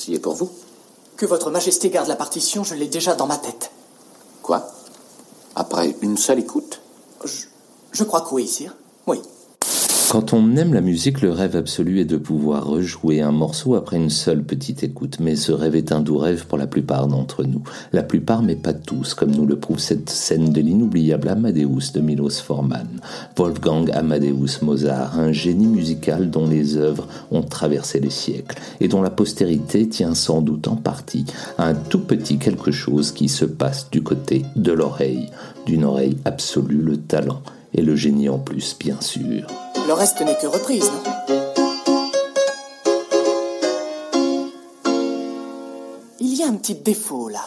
Ceci est pour vous. Que votre majesté garde la partition, je l'ai déjà dans ma tête. Quoi? Après une seule écoute? Je, je crois que oui, sire. Oui. Quand on aime la musique, le rêve absolu est de pouvoir rejouer un morceau après une seule petite écoute. Mais ce rêve est un doux rêve pour la plupart d'entre nous. La plupart, mais pas tous, comme nous le prouve cette scène de l'inoubliable Amadeus de Milos Forman. Wolfgang Amadeus Mozart, un génie musical dont les œuvres ont traversé les siècles et dont la postérité tient sans doute en partie à un tout petit quelque chose qui se passe du côté de l'oreille, d'une oreille absolue, le talent et le génie en plus, bien sûr. Le reste n'est que reprise, non Il y a un petit défaut là.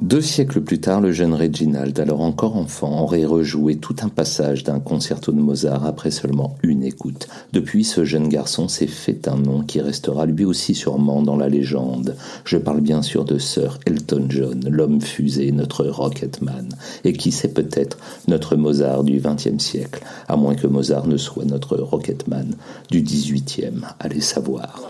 Deux siècles plus tard, le jeune Reginald, alors encore enfant, aurait rejoué tout un passage d'un concerto de Mozart après seulement une écoute. Depuis, ce jeune garçon s'est fait un nom qui restera lui aussi sûrement dans la légende. Je parle bien sûr de Sir Elton John, l'homme fusé, notre Rocketman, et qui sait peut-être notre Mozart du XXe siècle, à moins que Mozart ne soit notre Rocketman du XVIIIe. Allez savoir.